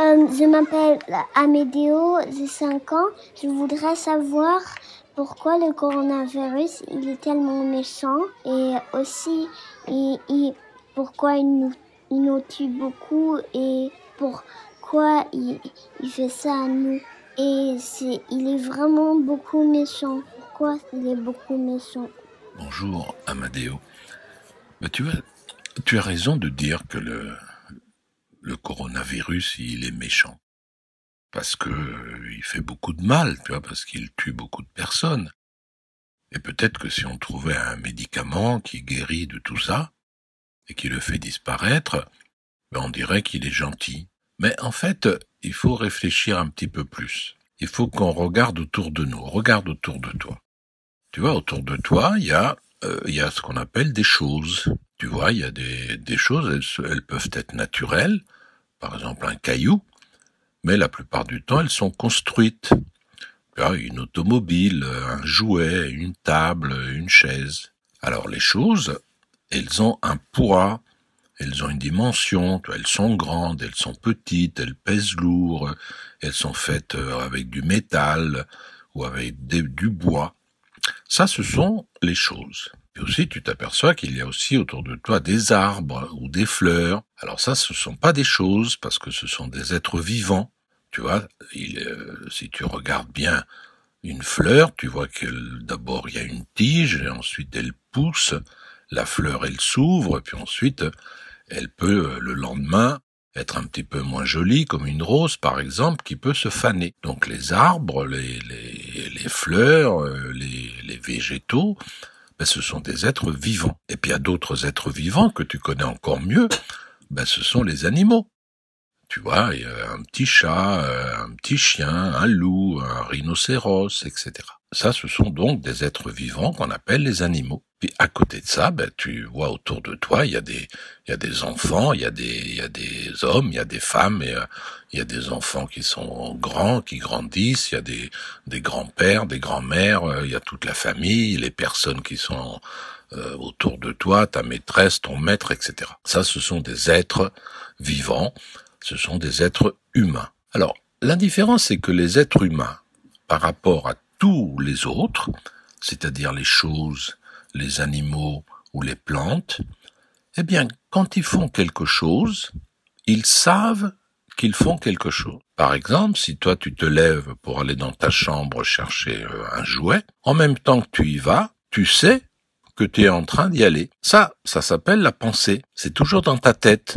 Euh, je m'appelle Amédéo, j'ai 5 ans. Je voudrais savoir pourquoi le coronavirus il est tellement méchant et aussi pourquoi il nous, tue beaucoup et pourquoi il, fait ça à nous. Et c'est, il est vraiment beaucoup méchant. Pourquoi il est beaucoup méchant? Bonjour Amadeo. Tu as raison de dire que le, le coronavirus, il est méchant. Parce que euh, il fait beaucoup de mal, tu vois, parce qu'il tue beaucoup de personnes. Et peut-être que si on trouvait un médicament qui guérit de tout ça, et qui le fait disparaître, ben on dirait qu'il est gentil. Mais en fait, il faut réfléchir un petit peu plus. Il faut qu'on regarde autour de nous, regarde autour de toi. Tu vois, autour de toi, il y a, euh, il y a ce qu'on appelle des choses. Tu vois, il y a des, des choses, elles, peuvent être naturelles, par exemple un caillou, mais la plupart du temps, elles sont construites. Une automobile, un jouet, une table, une chaise. Alors les choses, elles ont un poids, elles ont une dimension, elles sont grandes, elles sont petites, elles pèsent lourd, elles sont faites euh, avec du métal ou avec du bois. Ça, ce sont les choses. Et aussi, tu t'aperçois qu'il y a aussi autour de toi des arbres ou des fleurs. Alors ça, ce ne sont pas des choses parce que ce sont des êtres vivants. Tu vois, euh, si tu regardes bien une fleur, tu vois que d'abord il y a une tige, et ensuite elle pousse, la fleur elle s'ouvre, puis ensuite elle peut euh, le lendemain être un petit peu moins jolie, comme une rose par exemple, qui peut se faner. Donc les arbres, les, les, les fleurs, euh, les, les végétaux, ben, ce sont des êtres vivants. Et puis il y a d'autres êtres vivants que tu connais encore mieux, ben, ce sont les animaux. Tu vois, il y a un petit chat, euh, un petit chien, un loup, un rhinocéros, etc. Ça, ce sont donc des êtres vivants qu'on appelle les animaux. Puis à côté de ça, ben, tu vois autour de toi, il y a des, il y a des enfants, il y a des, il y a des hommes, il y a des femmes, euh, il y a des enfants qui sont grands, qui grandissent, il y a des, des grands-pères, des grands-mères, euh, il y a toute la famille, les personnes qui sont autour de toi, ta maîtresse, ton maître, etc. Ça, ce sont des êtres vivants ce sont des êtres humains. Alors, la différence, c'est que les êtres humains, par rapport à tous les autres, c'est-à-dire les choses, les animaux ou les plantes, eh bien, quand ils font quelque chose, ils savent qu'ils font quelque chose. Par exemple, si toi tu te lèves pour aller dans ta chambre chercher euh, un jouet, en même temps que tu y vas, tu sais que tu es en train d'y aller. Ça, ça s'appelle la pensée. C'est toujours dans ta tête.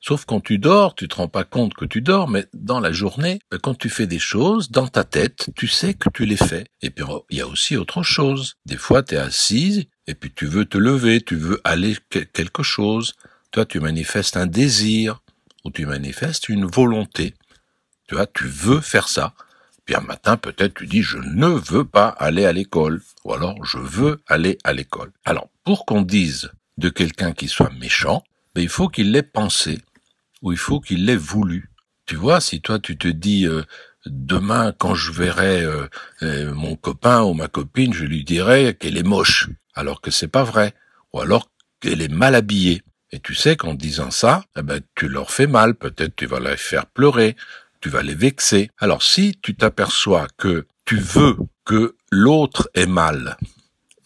Sauf quand tu dors, tu te rends pas compte que tu dors, mais dans la journée, ben, quand tu fais des choses, dans ta tête, tu sais que tu les fais. Et puis, il y a aussi autre chose. Des fois, tu es assise, et puis tu veux te lever, tu veux aller quelque chose. Toi, tu manifestes un désir, ou tu manifestes une volonté. Tu vois, tu veux faire ça. Puis un matin, peut-être, tu dis, je ne veux pas aller à l'école. Ou alors, je veux aller à l'école. Alors, pour qu'on dise de quelqu'un qui soit méchant, ben, il faut qu'il l'ait pensé ou il faut qu'il l'ait voulu. Tu vois, si toi tu te dis euh, demain quand je verrai euh, euh, mon copain ou ma copine, je lui dirai qu'elle est moche, alors que c'est pas vrai, ou alors qu'elle est mal habillée. Et tu sais qu'en disant ça, eh ben, tu leur fais mal, peut-être tu vas les faire pleurer, tu vas les vexer. Alors si tu t'aperçois que tu veux que l'autre ait mal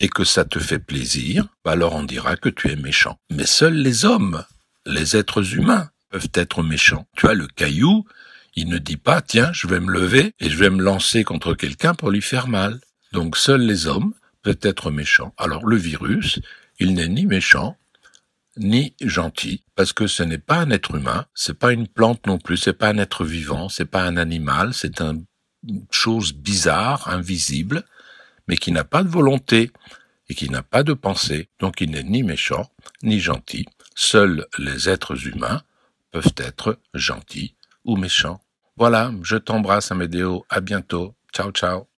et que ça te fait plaisir, bah alors on dira que tu es méchant. Mais seuls les hommes, les êtres humains, être méchants. Tu vois, le caillou, il ne dit pas, tiens, je vais me lever et je vais me lancer contre quelqu'un pour lui faire mal. Donc seuls les hommes peuvent être méchants. Alors le virus, il n'est ni méchant, ni gentil, parce que ce n'est pas un être humain, c'est pas une plante non plus, c'est pas un être vivant, c'est pas un animal, c'est une chose bizarre, invisible, mais qui n'a pas de volonté et qui n'a pas de pensée. Donc il n'est ni méchant, ni gentil. Seuls les êtres humains peuvent être gentils ou méchants. Voilà, je t'embrasse Amédéo, à bientôt. Ciao ciao.